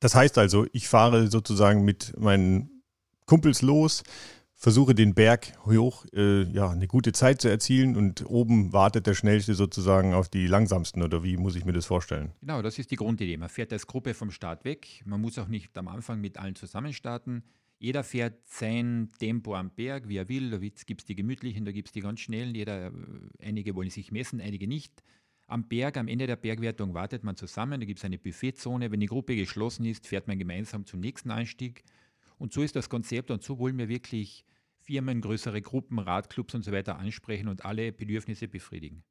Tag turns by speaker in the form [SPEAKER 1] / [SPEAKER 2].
[SPEAKER 1] Das heißt also, ich fahre sozusagen mit meinen Kumpels los, versuche den Berg hoch, äh, ja, eine gute Zeit zu erzielen und oben wartet der Schnellste sozusagen auf die langsamsten oder wie muss ich mir das vorstellen?
[SPEAKER 2] Genau, das ist die Grundidee. Man fährt als Gruppe vom Start weg. Man muss auch nicht am Anfang mit allen zusammen starten. Jeder fährt sein Tempo am Berg, wie er will. Da gibt es die gemütlichen, da gibt es die ganz schnellen. Jeder, äh, einige wollen sich messen, einige nicht. Am Berg, am Ende der Bergwertung wartet man zusammen. Da gibt es eine Buffetzone. Wenn die Gruppe geschlossen ist, fährt man gemeinsam zum nächsten Anstieg. Und so ist das Konzept und so wollen wir wirklich Firmen, größere Gruppen, Radclubs und so weiter ansprechen und alle Bedürfnisse befriedigen.